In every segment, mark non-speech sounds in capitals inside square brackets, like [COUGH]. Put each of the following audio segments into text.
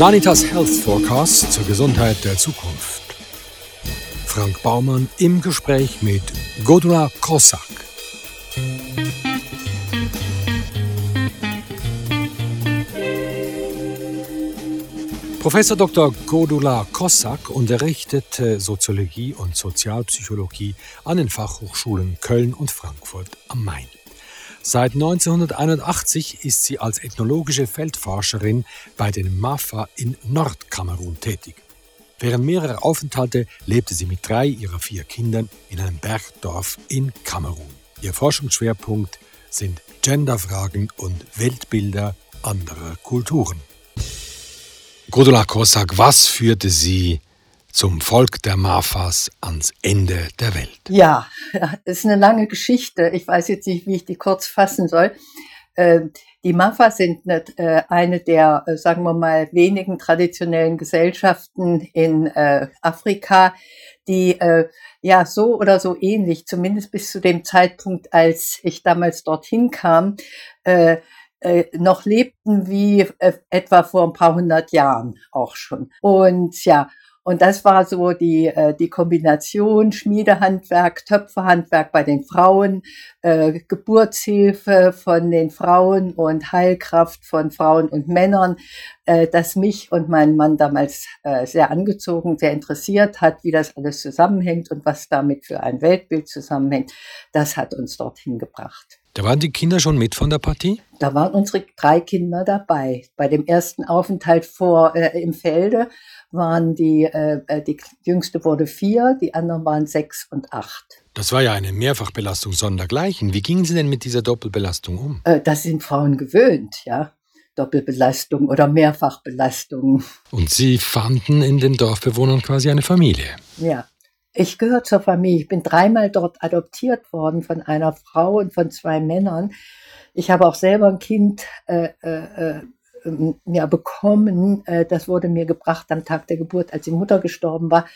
Sanitas Health Forecast zur Gesundheit der Zukunft. Frank Baumann im Gespräch mit Godula Kossak. Professor Dr. Godula Kossak unterrichtet Soziologie und Sozialpsychologie an den Fachhochschulen Köln und Frankfurt am Main. Seit 1981 ist sie als ethnologische Feldforscherin bei den Mafa in Nordkamerun tätig. Während mehrerer Aufenthalte lebte sie mit drei ihrer vier Kindern in einem Bergdorf in Kamerun. Ihr Forschungsschwerpunkt sind Genderfragen und Weltbilder anderer Kulturen. Gudula Kosak, was führte Sie zum Volk der Mafas ans Ende der Welt? Ja, das [LAUGHS] ist eine lange Geschichte. Ich weiß jetzt nicht, wie ich die kurz fassen soll. Ähm, die Mafas sind äh, eine der, äh, sagen wir mal, wenigen traditionellen Gesellschaften in äh, Afrika, die ja so oder so ähnlich, zumindest bis zu dem Zeitpunkt, als ich damals dorthin kam, noch lebten wie etwa vor ein paar hundert Jahren auch schon. Und ja, und das war so die, äh, die Kombination Schmiedehandwerk, Töpferhandwerk bei den Frauen, äh, Geburtshilfe von den Frauen und Heilkraft von Frauen und Männern, äh, das mich und meinen Mann damals äh, sehr angezogen, sehr interessiert hat, wie das alles zusammenhängt und was damit für ein Weltbild zusammenhängt. Das hat uns dorthin gebracht. Da waren die Kinder schon mit von der Partie? Da waren unsere drei Kinder dabei. Bei dem ersten Aufenthalt vor äh, im Felde waren die, äh, äh, die jüngste wurde vier, die anderen waren sechs und acht. Das war ja eine Mehrfachbelastung sondergleichen. Wie gingen Sie denn mit dieser Doppelbelastung um? Äh, das sind Frauen gewöhnt, ja. Doppelbelastung oder Mehrfachbelastung. Und Sie fanden in den Dorfbewohnern quasi eine Familie. Ja. Ich gehöre zur Familie. Ich bin dreimal dort adoptiert worden von einer Frau und von zwei Männern. Ich habe auch selber ein Kind äh, äh, äh ja, bekommen. Äh, das wurde mir gebracht am Tag der Geburt, als die Mutter gestorben war.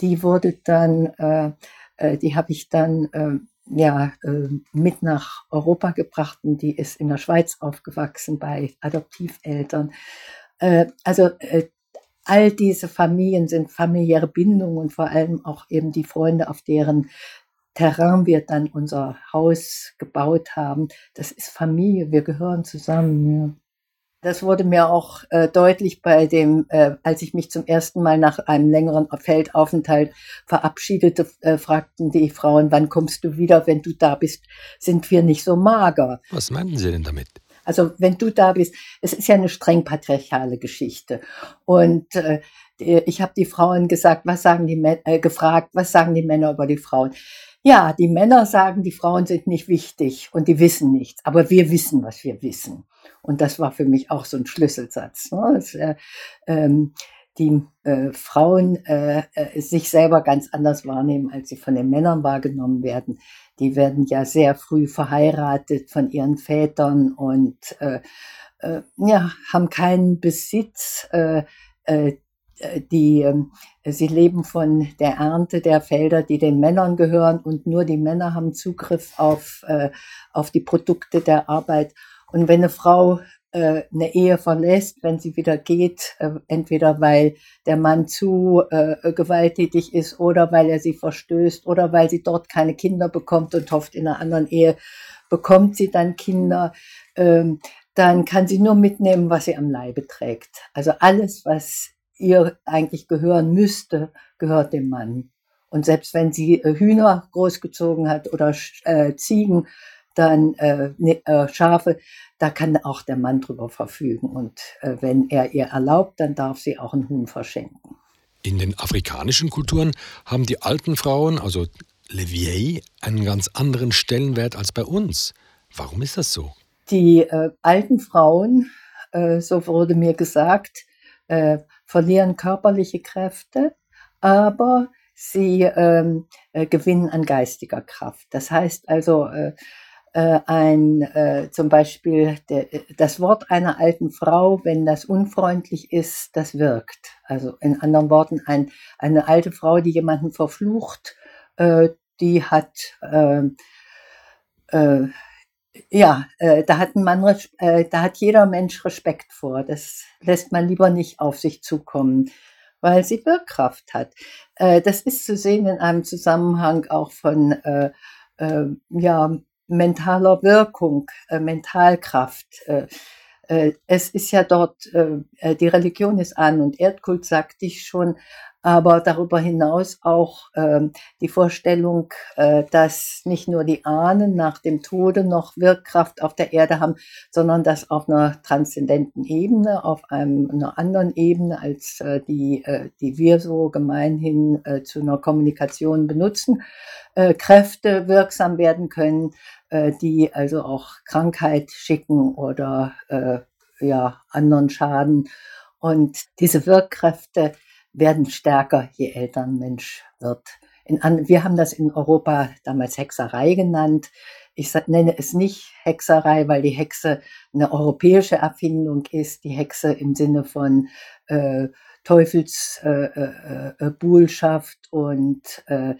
Die wurde dann, äh, äh, die habe ich dann ja, mit nach Europa gebracht und die ist in der Schweiz aufgewachsen bei Adoptiveltern. Also all diese Familien sind familiäre Bindungen und vor allem auch eben die Freunde, auf deren Terrain wir dann unser Haus gebaut haben. Das ist Familie, wir gehören zusammen. Ja. Das wurde mir auch äh, deutlich bei dem, äh, als ich mich zum ersten Mal nach einem längeren Feldaufenthalt verabschiedete, äh, fragten die Frauen, wann kommst du wieder, wenn du da bist, sind wir nicht so mager. Was meinten Sie denn damit? Also wenn du da bist, es ist ja eine streng patriarchale Geschichte. Und äh, ich habe die Frauen gesagt, was sagen die äh, gefragt, was sagen die Männer über die Frauen? Ja, die Männer sagen, die Frauen sind nicht wichtig und die wissen nichts, aber wir wissen, was wir wissen. Und das war für mich auch so ein Schlüsselsatz. Ne? Dass, äh, ähm, die äh, Frauen äh, äh, sich selber ganz anders wahrnehmen, als sie von den Männern wahrgenommen werden. Die werden ja sehr früh verheiratet von ihren Vätern und äh, äh, ja, haben keinen Besitz. Äh, äh, die, äh, sie leben von der Ernte der Felder, die den Männern gehören und nur die Männer haben Zugriff auf, äh, auf die Produkte der Arbeit. Und wenn eine Frau äh, eine Ehe verlässt, wenn sie wieder geht, äh, entweder weil der Mann zu äh, gewalttätig ist oder weil er sie verstößt oder weil sie dort keine Kinder bekommt und hofft, in einer anderen Ehe bekommt sie dann Kinder, ähm, dann kann sie nur mitnehmen, was sie am Leibe trägt. Also alles, was ihr eigentlich gehören müsste, gehört dem Mann. Und selbst wenn sie äh, Hühner großgezogen hat oder äh, Ziegen, dann äh, ne, äh, Schafe, da kann auch der Mann drüber verfügen. Und äh, wenn er ihr erlaubt, dann darf sie auch ein Huhn verschenken. In den afrikanischen Kulturen haben die alten Frauen, also Le Vieille, einen ganz anderen Stellenwert als bei uns. Warum ist das so? Die äh, alten Frauen, äh, so wurde mir gesagt, äh, verlieren körperliche Kräfte, aber sie ähm, äh, gewinnen an geistiger Kraft. Das heißt also, äh, äh, ein äh, zum Beispiel der, das Wort einer alten Frau, wenn das unfreundlich ist, das wirkt. Also in anderen Worten, ein, eine alte Frau, die jemanden verflucht, äh, die hat äh, äh, ja, äh, da hat ein Mann, äh, da hat jeder Mensch Respekt vor. Das lässt man lieber nicht auf sich zukommen, weil sie Wirkkraft hat. Das ist zu sehen in einem Zusammenhang auch von ja, mentaler Wirkung, äh, Mentalkraft. Äh, äh, es ist ja dort, äh, äh, die Religion ist An- und Erdkult, sagte ich schon, aber darüber hinaus auch ähm, die Vorstellung, äh, dass nicht nur die Ahnen nach dem Tode noch Wirkkraft auf der Erde haben, sondern dass auf einer transzendenten Ebene, auf einem, einer anderen Ebene, als äh, die, äh, die wir so gemeinhin äh, zu einer Kommunikation benutzen, äh, Kräfte wirksam werden können, äh, die also auch Krankheit schicken oder äh, ja, anderen Schaden. Und diese Wirkkräfte werden stärker, je älter ein Mensch wird. In, wir haben das in Europa damals Hexerei genannt. Ich nenne es nicht Hexerei, weil die Hexe eine europäische Erfindung ist. Die Hexe im Sinne von äh, Teufelsbuhlschaft äh, äh, und äh,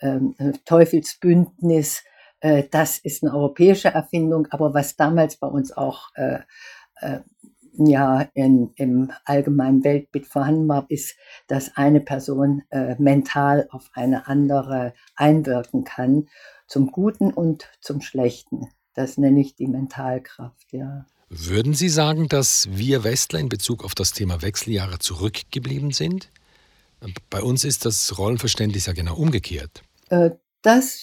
ähm, Teufelsbündnis äh, das ist eine europäische Erfindung, aber was damals bei uns auch äh, äh, ja in, im allgemeinen Weltbild vorhanden war, ist, dass eine Person äh, mental auf eine andere einwirken kann, zum Guten und zum Schlechten. Das nenne ich die Mentalkraft, ja. Würden Sie sagen, dass wir Westler in Bezug auf das Thema Wechseljahre zurückgeblieben sind? Bei uns ist das Rollenverständnis ja genau umgekehrt. Äh, das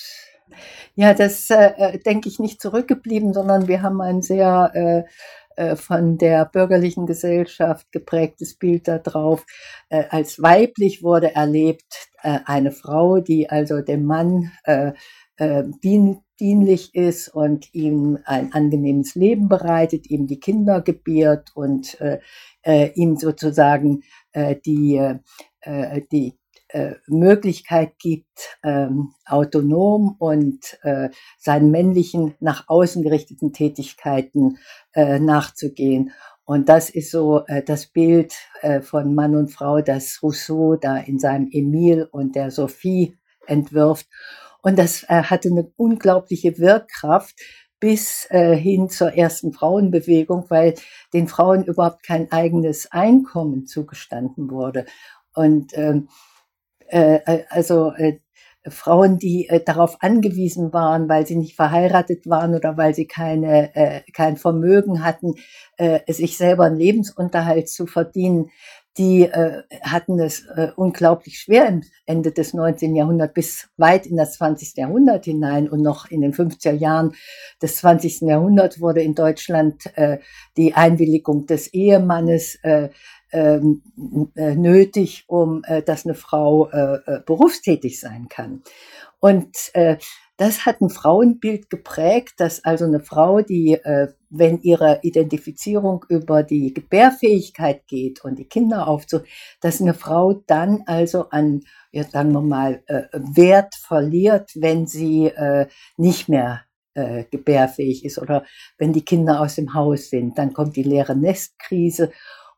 ja, das äh, äh, denke ich nicht zurückgeblieben, sondern wir haben ein sehr äh, von der bürgerlichen Gesellschaft geprägtes Bild darauf. Äh, als weiblich wurde erlebt äh, eine Frau, die also dem Mann äh, äh, dien, dienlich ist und ihm ein angenehmes Leben bereitet, ihm die Kinder gebiert und äh, äh, ihm sozusagen äh, die, äh, die äh, Möglichkeit gibt, ähm, autonom und äh, seinen männlichen, nach außen gerichteten Tätigkeiten äh, nachzugehen. Und das ist so äh, das Bild äh, von Mann und Frau, das Rousseau da in seinem Emile und der Sophie entwirft. Und das äh, hatte eine unglaubliche Wirkkraft bis äh, hin zur ersten Frauenbewegung, weil den Frauen überhaupt kein eigenes Einkommen zugestanden wurde. Und ähm, äh, äh, also äh, Frauen, die äh, darauf angewiesen waren, weil sie nicht verheiratet waren oder weil sie keine, äh, kein Vermögen hatten, äh, sich selber einen Lebensunterhalt zu verdienen, die äh, hatten es äh, unglaublich schwer im Ende des 19. Jahrhunderts bis weit in das 20. Jahrhundert hinein und noch in den 50er Jahren des 20. Jahrhunderts wurde in Deutschland äh, die Einwilligung des Ehemannes äh, nötig, um äh, dass eine Frau äh, äh, berufstätig sein kann. Und äh, das hat ein Frauenbild geprägt, dass also eine Frau, die, äh, wenn ihre Identifizierung über die Gebärfähigkeit geht und die Kinder aufzu, dass eine Frau dann also an, ja, sagen wir mal, äh, Wert verliert, wenn sie äh, nicht mehr äh, gebärfähig ist oder wenn die Kinder aus dem Haus sind. Dann kommt die leere Nestkrise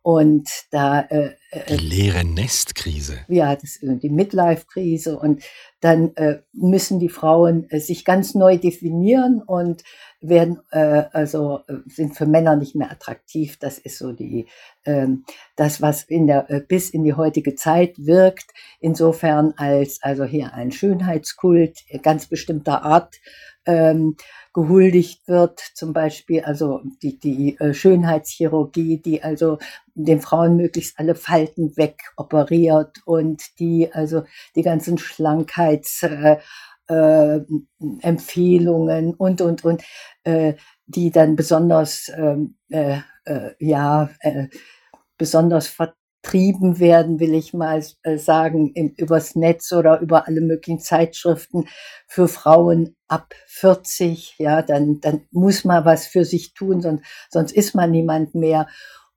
und da äh, äh, die leere Nestkrise. Ja, das ist die Midlife-Krise und dann äh, müssen die Frauen äh, sich ganz neu definieren und werden äh, also äh, sind für Männer nicht mehr attraktiv. Das ist so die ähm, das was in der äh, bis in die heutige Zeit wirkt. Insofern als also hier ein Schönheitskult ganz bestimmter Art ähm, gehuldigt wird, zum Beispiel also die, die äh, Schönheitschirurgie, die also den Frauen möglichst alle Falten wegoperiert und die also die ganzen Schlankheitsempfehlungen äh, Empfehlungen und und und äh, die dann besonders ähm, äh, äh, ja äh, besonders vertrieben werden, will ich mal äh, sagen, im, übers Netz oder über alle möglichen Zeitschriften für Frauen ab 40. Ja, dann, dann muss man was für sich tun, sonst, sonst ist man niemand mehr.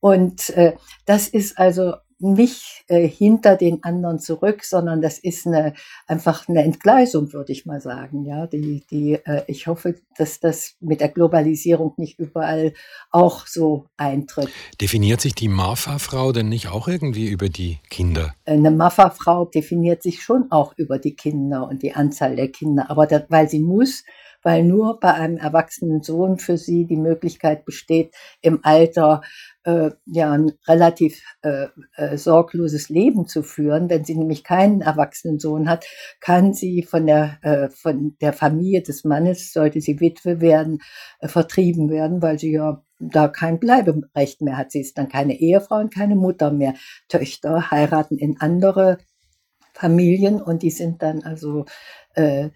Und äh, das ist also nicht äh, hinter den anderen zurück, sondern das ist eine, einfach eine Entgleisung, würde ich mal sagen. Ja, die, die, äh, ich hoffe, dass das mit der Globalisierung nicht überall auch so eintritt. Definiert sich die Mafa-Frau denn nicht auch irgendwie über die Kinder? Eine Mafa-Frau definiert sich schon auch über die Kinder und die Anzahl der Kinder, aber das, weil sie muss, weil nur bei einem erwachsenen Sohn für sie die Möglichkeit besteht, im Alter äh, ja ein relativ äh, äh, sorgloses Leben zu führen. Wenn sie nämlich keinen erwachsenen Sohn hat, kann sie von der äh, von der Familie des Mannes, sollte sie Witwe werden, äh, vertrieben werden, weil sie ja da kein Bleiberecht mehr hat. Sie ist dann keine Ehefrau und keine Mutter mehr. Töchter heiraten in andere Familien und die sind dann also äh,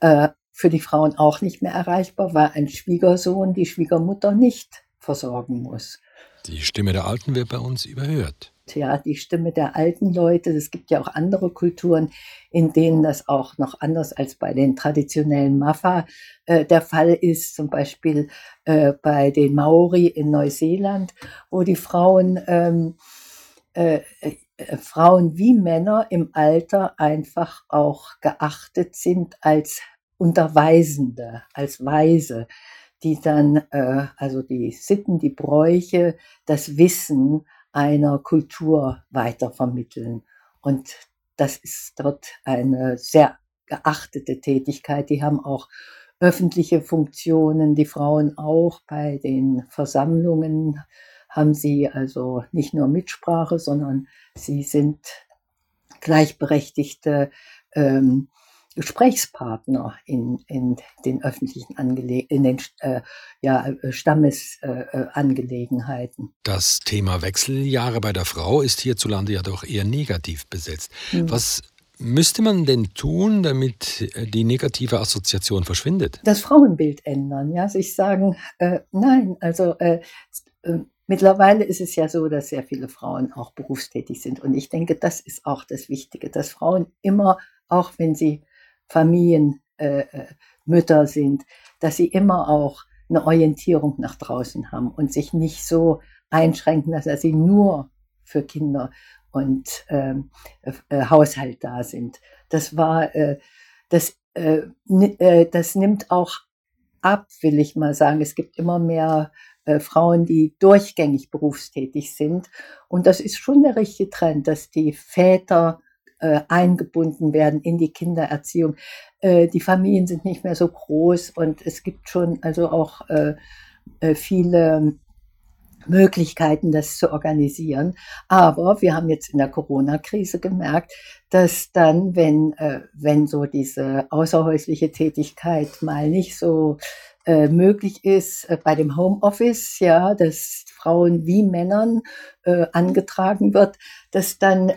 äh, für die Frauen auch nicht mehr erreichbar, weil ein Schwiegersohn die Schwiegermutter nicht versorgen muss. Die Stimme der Alten wird bei uns überhört. Ja, die Stimme der alten Leute. Es gibt ja auch andere Kulturen, in denen das auch noch anders als bei den traditionellen Mafa äh, der Fall ist. Zum Beispiel äh, bei den Maori in Neuseeland, wo die Frauen ähm, äh, äh, Frauen wie Männer im Alter einfach auch geachtet sind als Unterweisende, als Weise, die dann äh, also die Sitten, die Bräuche, das Wissen einer Kultur weitervermitteln. Und das ist dort eine sehr geachtete Tätigkeit. Die haben auch öffentliche Funktionen, die Frauen auch bei den Versammlungen haben sie also nicht nur Mitsprache, sondern sie sind gleichberechtigte ähm, Gesprächspartner in, in den öffentlichen Angele in den äh, ja, Stammesangelegenheiten. Äh, das Thema Wechseljahre bei der Frau ist hierzulande ja doch eher negativ besetzt. Mhm. Was müsste man denn tun, damit äh, die negative Assoziation verschwindet? Das Frauenbild ändern, ja, sich sagen, äh, nein, also äh, äh Mittlerweile ist es ja so, dass sehr viele Frauen auch berufstätig sind. Und ich denke, das ist auch das Wichtige, dass Frauen immer, auch wenn sie Familienmütter äh, äh sind, dass sie immer auch eine Orientierung nach draußen haben und sich nicht so einschränken, dass sie nur für Kinder und ähm, äh, Haushalt da sind. Das war, äh, das, äh, äh, das nimmt auch ab, will ich mal sagen. Es gibt immer mehr äh, Frauen, die durchgängig berufstätig sind. Und das ist schon der richtige Trend, dass die Väter äh, eingebunden werden in die Kindererziehung. Äh, die Familien sind nicht mehr so groß und es gibt schon also auch äh, äh viele Möglichkeiten, das zu organisieren. Aber wir haben jetzt in der Corona-Krise gemerkt, dass dann, wenn, äh, wenn so diese außerhäusliche Tätigkeit mal nicht so äh, möglich ist äh, bei dem Homeoffice, ja, dass Frauen wie Männern äh, angetragen wird, dass dann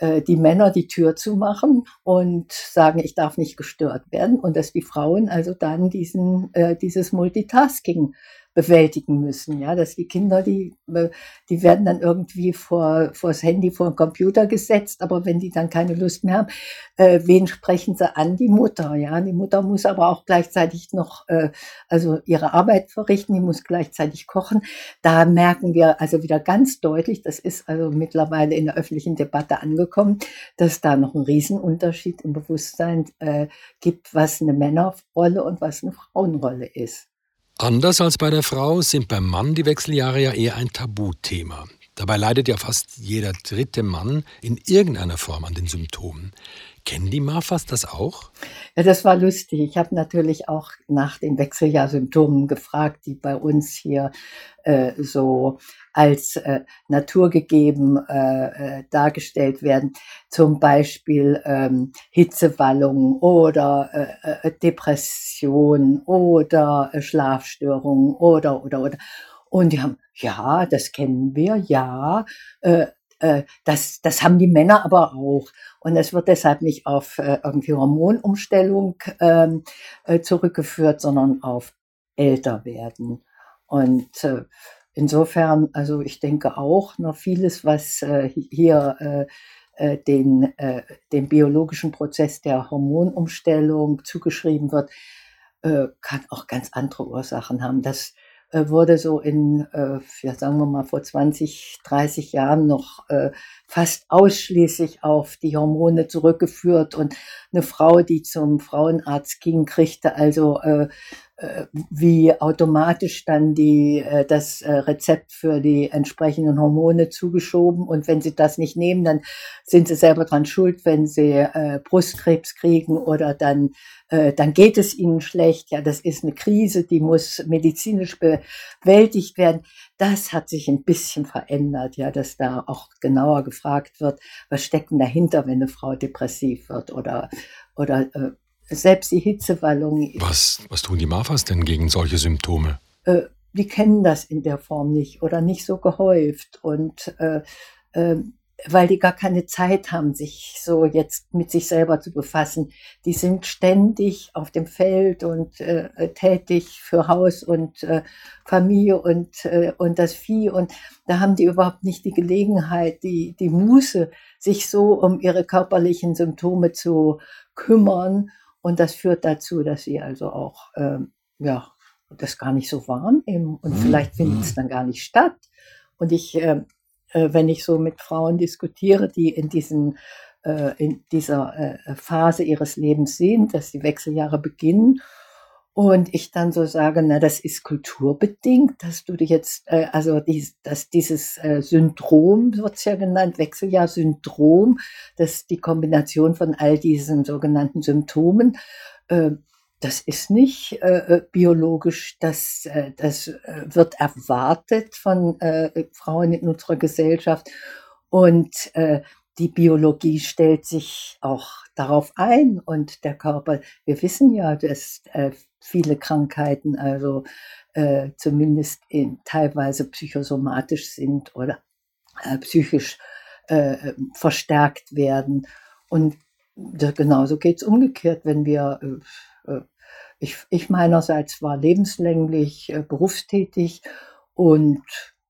äh, die Männer die Tür zumachen und sagen, ich darf nicht gestört werden. Und dass die Frauen also dann diesen, äh, dieses Multitasking bewältigen müssen. Ja, dass die Kinder, die, äh, die werden dann irgendwie vor, vor das Handy, vor den Computer gesetzt, aber wenn die dann keine Lust mehr haben, äh, wen sprechen sie an? Die Mutter. Ja, die Mutter muss aber auch gleichzeitig noch, äh, also ihre Arbeit verrichten, die muss gleichzeitig kochen. Da merken wir also wieder ganz deutlich, das ist also mittlerweile in der öffentlichen Debatte angekommen, dass da noch ein Riesenunterschied im Bewusstsein äh, gibt, was eine Männerrolle und was eine Frauenrolle ist. Anders als bei der Frau sind beim Mann die Wechseljahre ja eher ein Tabuthema. Dabei leidet ja fast jeder dritte Mann in irgendeiner Form an den Symptomen. Kennen die Mafas das auch? Ja, das war lustig. Ich habe natürlich auch nach den Wechseljahrsymptomen gefragt, die bei uns hier äh, so als äh, naturgegeben äh, äh, dargestellt werden. Zum Beispiel ähm, Hitzewallungen oder äh, äh Depression oder äh, Schlafstörungen oder, oder, oder. Und die haben, ja, das kennen wir, ja. Äh, äh, das, das haben die Männer aber auch. Und es wird deshalb nicht auf äh, irgendwie Hormonumstellung ähm, äh, zurückgeführt, sondern auf älter werden. Und äh, insofern, also ich denke auch noch vieles, was äh, hier äh, äh den, äh, dem biologischen Prozess der Hormonumstellung zugeschrieben wird, äh, kann auch ganz andere Ursachen haben. Das wurde so in, äh, ja, sagen wir mal, vor 20, 30 Jahren noch äh, fast ausschließlich auf die Hormone zurückgeführt. Und eine Frau, die zum Frauenarzt ging, kriegte also äh, äh, wie automatisch dann die, äh, das äh, Rezept für die entsprechenden Hormone zugeschoben. Und wenn sie das nicht nehmen, dann sind sie selber dran schuld, wenn sie äh, Brustkrebs kriegen oder dann, dann geht es ihnen schlecht. Ja, das ist eine Krise, die muss medizinisch bewältigt werden. Das hat sich ein bisschen verändert, ja, dass da auch genauer gefragt wird, was steckt denn dahinter, wenn eine Frau depressiv wird oder, oder selbst die Hitzewallung. Was, was tun die Mafas denn gegen solche Symptome? Äh, die kennen das in der Form nicht oder nicht so gehäuft. Und äh, äh, weil die gar keine Zeit haben, sich so jetzt mit sich selber zu befassen. Die sind ständig auf dem Feld und äh, tätig für Haus und äh, Familie und, äh, und das Vieh. Und da haben die überhaupt nicht die Gelegenheit, die, die Muße, sich so um ihre körperlichen Symptome zu kümmern und das führt dazu, dass sie also auch, ähm, ja, das gar nicht so wahrnehmen und mhm. vielleicht findet es mhm. dann gar nicht statt. Und ich, äh, äh, wenn ich so mit Frauen diskutiere, die in diesen äh, in dieser äh, Phase ihres Lebens sind, dass die Wechseljahre beginnen und ich dann so sage, na, das ist kulturbedingt, dass du dich jetzt, äh, also dies, dass dieses äh, Syndrom, wird's ja genannt, Wechseljahr-Syndrom, dass die Kombination von all diesen sogenannten Symptomen, äh, das ist nicht äh, äh biologisch, das, äh, das äh, wird erwartet von äh, Frauen in unserer Gesellschaft. Und äh, die Biologie stellt sich auch darauf ein und der Körper, wir wissen ja, dass äh, viele Krankheiten, also äh, zumindest in, teilweise psychosomatisch sind oder äh, psychisch äh, verstärkt werden. Und genauso geht es umgekehrt, wenn wir, äh, äh, ich, ich meinerseits war lebenslänglich äh, berufstätig und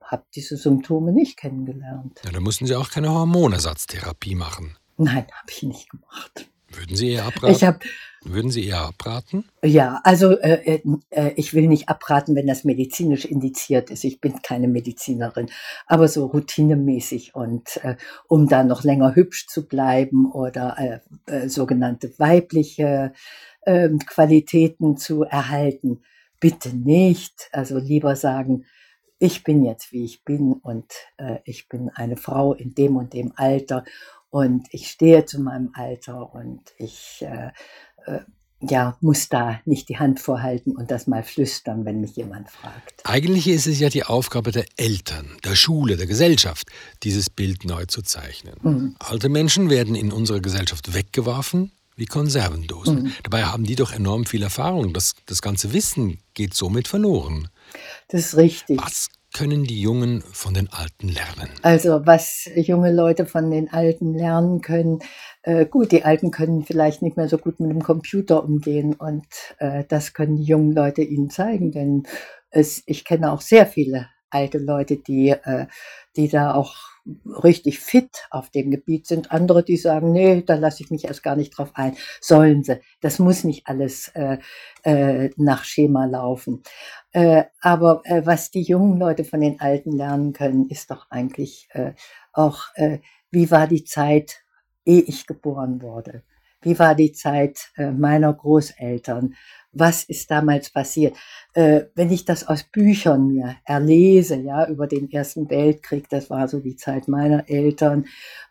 habe diese Symptome nicht kennengelernt. Ja, da mussten Sie auch keine Hormonersatztherapie machen. Nein, habe ich nicht gemacht. Würden Sie eher abraten? Ich hab, Würden Sie eher abraten? Ja, also äh, äh, äh, ich will nicht abraten, wenn das medizinisch indiziert ist. Ich bin keine Medizinerin, aber so routinemäßig und äh, um da noch länger hübsch zu bleiben oder äh, äh, sogenannte weibliche äh, Qualitäten zu erhalten, bitte nicht. Also lieber sagen, ich bin jetzt wie ich bin und ich bin eine Frau in dem und dem Alter und ich stehe zu meinem Alter und ich äh, äh, ja, muss da nicht die Hand vorhalten und das mal flüstern, wenn mich jemand fragt. Eigentlich ist es ja die Aufgabe der Eltern, der Schule, der Gesellschaft, dieses Bild neu zu zeichnen. Mhm. Alte Menschen werden in unserer Gesellschaft weggeworfen wie Konservendosen. Mhm. Dabei haben die doch enorm viel Erfahrung. Das, das ganze Wissen geht somit verloren. Das ist richtig. Was können die Jungen von den Alten lernen? Also was junge Leute von den Alten lernen können, äh, gut, die Alten können vielleicht nicht mehr so gut mit dem Computer umgehen und äh, das können die jungen Leute ihnen zeigen, denn es, ich kenne auch sehr viele alte Leute, die, äh, die da auch richtig fit auf dem Gebiet sind. Andere, die sagen, nee, da lasse ich mich erst gar nicht drauf ein. Sollen sie. Das muss nicht alles äh, äh, nach Schema laufen. Äh, aber äh, was die jungen Leute von den Alten lernen können, ist doch eigentlich äh, auch, äh, wie war die Zeit, ehe ich geboren wurde? Wie war die Zeit äh, meiner Großeltern? Was ist damals passiert. Äh, wenn ich das aus Büchern mir erlese, ja, über den Ersten Weltkrieg, das war so die Zeit meiner Eltern,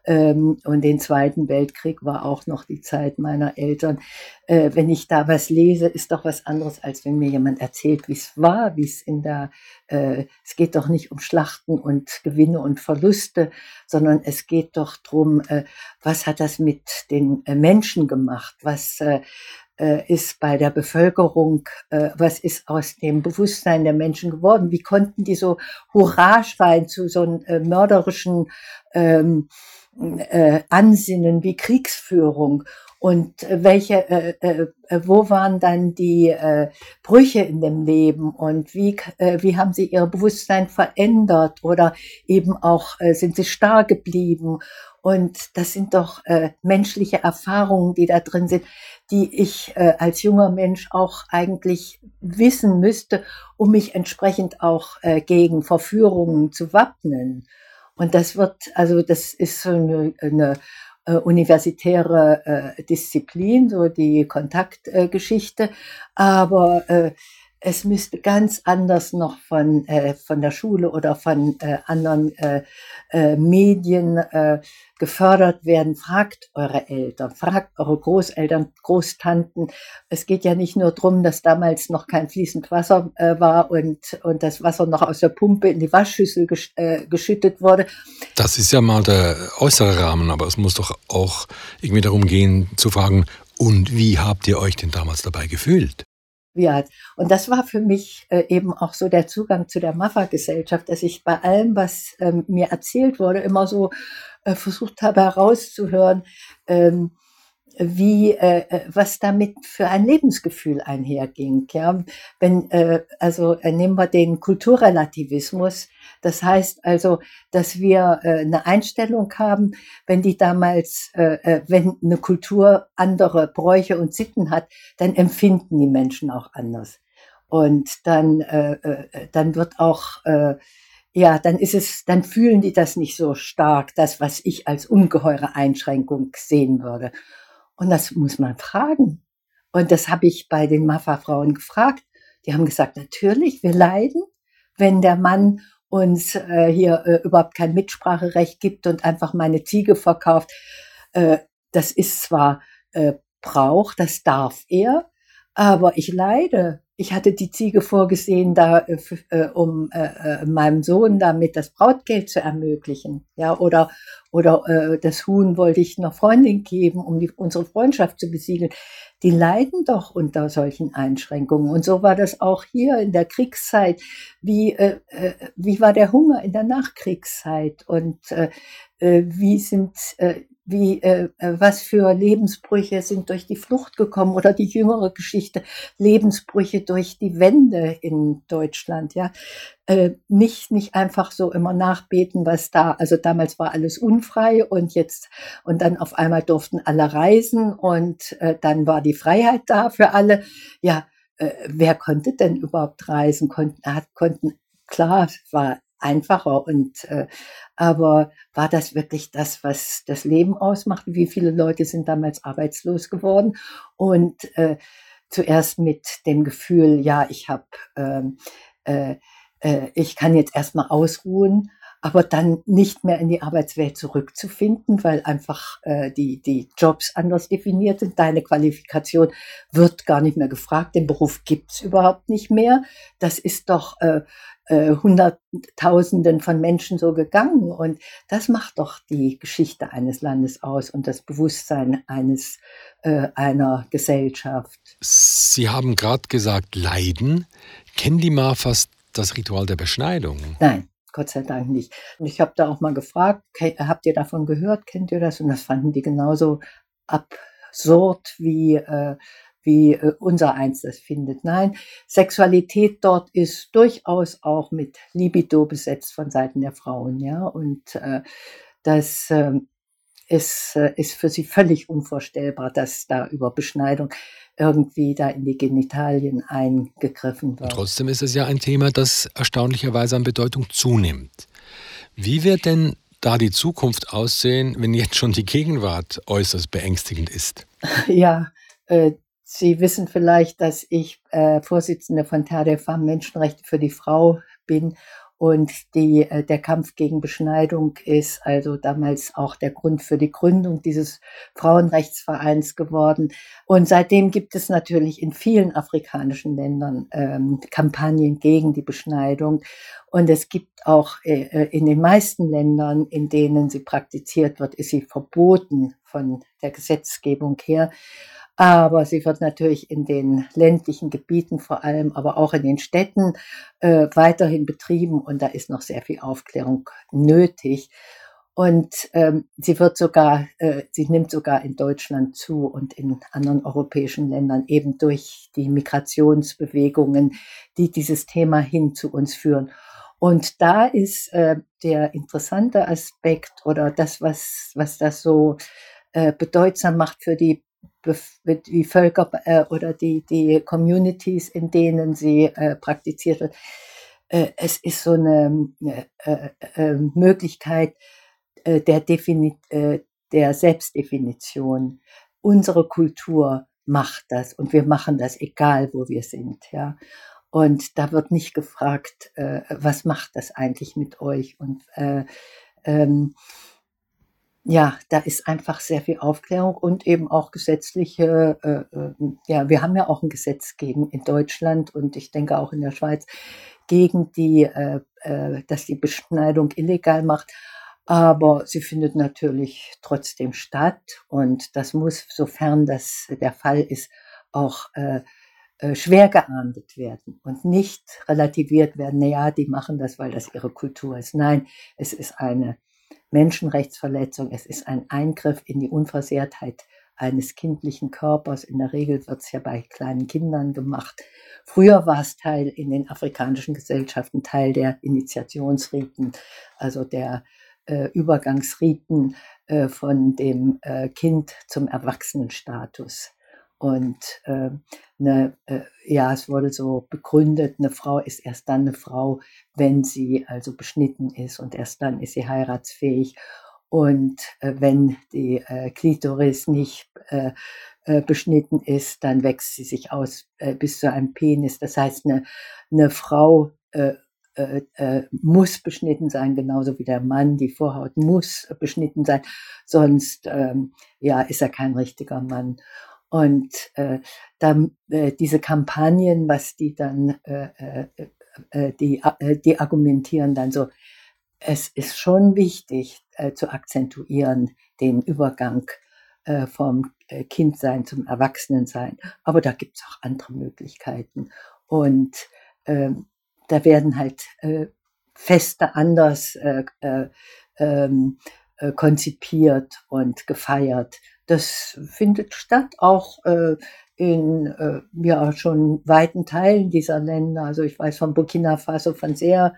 ähm, und den Zweiten Weltkrieg war auch noch die Zeit meiner Eltern. Äh, wenn ich da was lese, ist doch was anderes, als wenn mir jemand erzählt, wie es war, wie es in der, äh, es geht doch nicht um Schlachten und Gewinne und Verluste, sondern es geht doch drum, äh, was hat das mit den äh, Menschen gemacht, was, äh, ist bei der Bevölkerung, äh, was ist aus dem Bewusstsein der Menschen geworden? Wie konnten die so Hurra schreien zu so einem äh, mörderischen ähm, äh, Ansinnen wie Kriegsführung? Und äh, welche, äh, äh, äh, wo waren dann die äh, Brüche in dem Leben und wie, äh, wie haben sie ihr Bewusstsein verändert oder eben auch äh, sind sie starr geblieben? Und das sind doch äh, menschliche Erfahrungen, die da drin sind die ich äh, als junger Mensch auch eigentlich wissen müsste, um mich entsprechend auch äh, gegen Verführungen zu wappnen. Und das wird, also das ist so eine, eine äh, universitäre äh, Disziplin, so die Kontaktgeschichte. Aber äh, es müsste ganz anders noch von, äh, von der Schule oder von äh, anderen äh, äh, Medien äh, gefördert werden. Fragt eure Eltern, fragt eure Großeltern, Großtanten. Es geht ja nicht nur darum, dass damals noch kein fließend Wasser äh, war und, und das Wasser noch aus der Pumpe in die Waschschüssel gesch äh, geschüttet wurde. Das ist ja mal der äußere Rahmen, aber es muss doch auch irgendwie darum gehen zu fragen, und wie habt ihr euch denn damals dabei gefühlt? Ja, und das war für mich äh, eben auch so der Zugang zu der Maffa-Gesellschaft, dass ich bei allem, was ähm, mir erzählt wurde, immer so äh, versucht habe herauszuhören, ähm, wie äh, äh, was damit für ein Lebensgefühl einherging. Ja, wenn äh, also äh, nehmen wir den Kulturrelativismus. Das heißt also, dass wir äh, eine Einstellung haben, wenn die damals, äh, äh, wenn eine Kultur andere Bräuche und Sitten hat, dann empfinden die Menschen auch anders. Und dann, äh, dann wird auch äh, ja, dann ist es, dann fühlen die das nicht so stark, das, was ich als ungeheure Einschränkung sehen würde. Und das muss man fragen. Und das habe ich bei den Mafa-Frauen gefragt. Die haben gesagt, natürlich, wir leiden, wenn der Mann uns äh, hier äh, überhaupt kein Mitspracherecht gibt und einfach meine Ziege verkauft. Äh, das ist zwar äh, Brauch, das darf er, aber ich leide. Ich hatte die Ziege vorgesehen, da äh, äh, um äh, äh, meinem Sohn damit das Brautgeld zu ermöglichen, ja oder oder äh, das Huhn wollte ich einer Freundin geben, um die, unsere Freundschaft zu besiegeln. Die leiden doch unter solchen Einschränkungen und so war das auch hier in der Kriegszeit. Wie äh, äh, wie war der Hunger in der Nachkriegszeit und äh, wie sind äh, wie äh, äh, was für Lebensbrüche sind durch die Flucht gekommen oder die jüngere Geschichte Lebensbrüche durch die Wende in Deutschland ja. Äh, nicht nicht einfach so immer nachbeten was da also damals war alles unfrei und jetzt und dann auf einmal durften alle reisen und äh, dann war die Freiheit da für alle. Ja äh, wer konnte denn überhaupt reisen? Konnten hat konnten klar war einfacher und äh, aber war das wirklich das, was das Leben ausmacht? Wie viele Leute sind damals arbeitslos geworden? Und äh, zuerst mit dem Gefühl, ja, ich habe, ähm, äh, äh, ich kann jetzt erstmal ausruhen aber dann nicht mehr in die Arbeitswelt zurückzufinden, weil einfach äh, die, die Jobs anders definiert sind. Deine Qualifikation wird gar nicht mehr gefragt, den Beruf gibt's überhaupt nicht mehr. Das ist doch äh, äh, Hunderttausenden von Menschen so gegangen. Und das macht doch die Geschichte eines Landes aus und das Bewusstsein eines äh, einer Gesellschaft. Sie haben gerade gesagt, Leiden. Kennen die Marfas das Ritual der Beschneidung? Nein. Gott sei Dank nicht. Und ich habe da auch mal gefragt, habt ihr davon gehört, kennt ihr das? Und das fanden die genauso absurd wie, äh, wie äh, unser eins das findet. Nein, Sexualität dort ist durchaus auch mit Libido besetzt von Seiten der Frauen, ja. Und äh, das äh, ist, äh, ist für sie völlig unvorstellbar, dass da über Beschneidung irgendwie da in die Genitalien eingegriffen wird. Trotzdem ist es ja ein Thema, das erstaunlicherweise an Bedeutung zunimmt. Wie wird denn da die Zukunft aussehen, wenn jetzt schon die Gegenwart äußerst beängstigend ist? [LAUGHS] Ja, äh, Sie wissen vielleicht, dass ich äh, Vorsitzende von Terre des Femmes Menschenrechte für die Frau bin und die, äh, der Kampf gegen Beschneidung ist also damals auch der Grund für die Gründung dieses Frauenrechtsvereins geworden. Und seitdem gibt es natürlich in vielen afrikanischen Ländern ähm, Kampagnen gegen die Beschneidung. Und es gibt auch äh, äh in den meisten Ländern, in denen sie praktiziert wird, ist sie verboten von der Gesetzgebung her. Aber sie wird natürlich in den ländlichen Gebieten vor allem, aber auch in den Städten äh, weiterhin betrieben und da ist noch sehr viel Aufklärung nötig. Und ähm, sie wird sogar, äh, sie nimmt sogar in Deutschland zu und in anderen europäischen Ländern eben durch die Migrationsbewegungen, die dieses Thema hin zu uns führen. Und da ist äh, der interessante Aspekt oder das, was, was das so äh, bedeutsam macht für die die Völker äh, oder die, die Communities, in denen sie äh, praktiziert wird. Äh, es ist so eine äh, äh, Möglichkeit äh, der, Defini der Selbstdefinition. Unsere Kultur macht das und wir machen das, egal wo wir sind. Ja. Und da wird nicht gefragt, äh, was macht das eigentlich mit euch? Und äh, ähm, ja, da ist einfach sehr viel Aufklärung und eben auch gesetzliche, äh, äh, ja, wir haben ja auch ein Gesetz gegen in Deutschland und ich denke auch in der Schweiz gegen die, äh, äh, dass die Beschneidung illegal macht. Aber sie findet natürlich trotzdem statt und das muss, sofern das der Fall ist, auch äh, äh, schwer geahndet werden und nicht relativiert werden, naja, die machen das, weil das ihre Kultur ist. Nein, es ist eine Menschenrechtsverletzung, es ist ein Eingriff in die Unversehrtheit eines kindlichen Körpers. In der Regel wird es ja bei kleinen Kindern gemacht. Früher war es Teil in den afrikanischen Gesellschaften Teil der Initiationsriten, also der äh, Übergangsriten äh, von dem äh, Kind zum Erwachsenenstatus. Und äh, ne, äh, ja, es wurde so begründet, eine Frau ist erst dann eine Frau, wenn sie also beschnitten ist und erst dann ist sie heiratsfähig. Und äh, wenn die äh, Klitoris nicht äh, äh, beschnitten ist, dann wächst sie sich aus äh, bis zu einem Penis. Das heißt, eine, eine Frau äh, äh, äh, muss beschnitten sein, genauso wie der Mann. Die Vorhaut muss beschnitten sein, sonst ähm, ja ist er kein richtiger Mann. Und äh, dann äh, diese Kampagnen, was die dann, äh, äh, äh, die, äh, die argumentieren dann so, es ist schon wichtig äh, zu akzentuieren den Übergang äh, vom äh, Kindsein zum Erwachsenensein. Aber da gibt's auch andere Möglichkeiten. Und äh, da werden halt äh, Feste anders äh, äh, ähm, äh, konzipiert und gefeiert. Das findet statt auch äh, in äh, ja schon weiten Teilen dieser Länder. Also ich weiß von Burkina Faso von sehr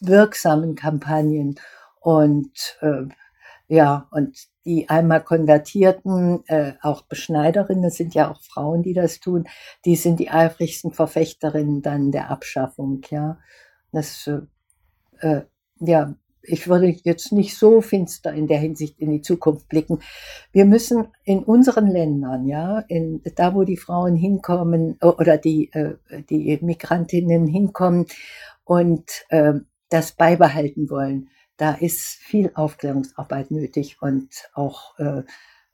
wirksamen Kampagnen und äh, ja und die einmal konvertierten, äh, auch Beschneiderinnen, das sind ja auch Frauen, die das tun, die sind die eifrigsten Verfechterinnen dann der Abschaffung, ja. Das äh, äh ja ich würde jetzt nicht so finster in der Hinsicht in die Zukunft blicken. Wir müssen in unseren Ländern, ja, in, da wo die Frauen hinkommen oder die, äh, die Migrantinnen hinkommen und äh, das beibehalten wollen, da ist viel Aufklärungsarbeit nötig und auch äh,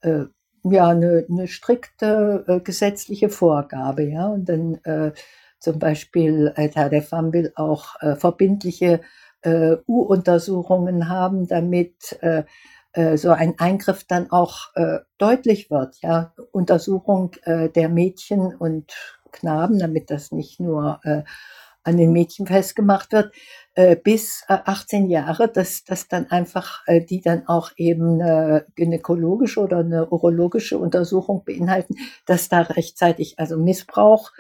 äh, ja eine, eine strikte äh, gesetzliche Vorgabe, ja, und dann äh, zum Beispiel äh, der FAM will auch äh, verbindliche äh, U-Untersuchungen haben, damit äh, äh, so ein Eingriff dann auch äh, deutlich wird. Ja, Untersuchung äh, der Mädchen und Knaben, damit das nicht nur äh, an den Mädchen festgemacht wird, äh, bis äh, 18 Jahre, dass, dass dann einfach äh, die dann auch eben eine gynäkologische oder eine urologische Untersuchung beinhalten, dass da rechtzeitig also Missbrauch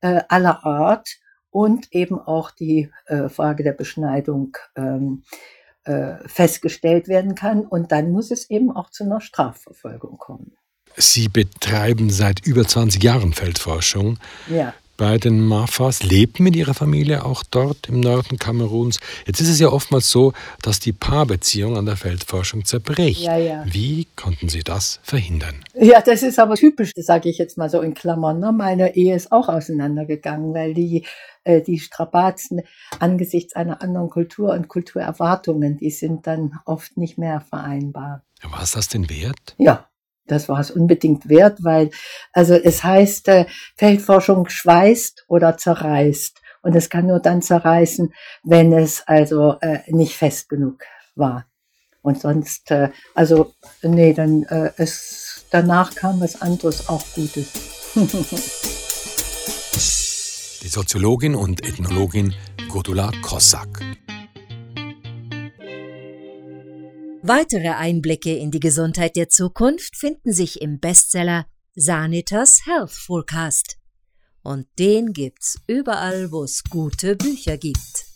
äh, aller Art und eben auch die äh, Frage der Beschneidung ähm, äh, festgestellt werden kann. Und dann muss es eben auch zu einer Strafverfolgung kommen. Sie betreiben seit über 20 Jahren Feldforschung. Ja bei den Mafas, lebten mit ihrer Familie auch dort im Norden Kameruns. Jetzt ist es ja oftmals so, dass die Paarbeziehung an der Feldforschung zerbricht. Ja, ja. Wie konnten Sie das verhindern? Ja, das ist aber typisch, das sage ich jetzt mal so in Klammern. Ne? Meine Ehe ist auch auseinandergegangen, weil die, äh, die Strapazen angesichts einer anderen Kultur und Kulturerwartungen, die sind dann oft nicht mehr vereinbar. War es das denn wert? Ja, das war es unbedingt wert, weil also es heißt, äh, Feldforschung schweißt oder zerreißt. Und es kann nur dann zerreißen, wenn es also äh, nicht fest genug war. Und sonst, äh, also nee, dann äh, es danach kam was anderes, auch Gutes. [LAUGHS] Die Soziologin und Ethnologin Gudula Kossak. Weitere Einblicke in die Gesundheit der Zukunft finden sich im Bestseller Sanitas Health Forecast. Und den gibt's überall, wo es gute Bücher gibt.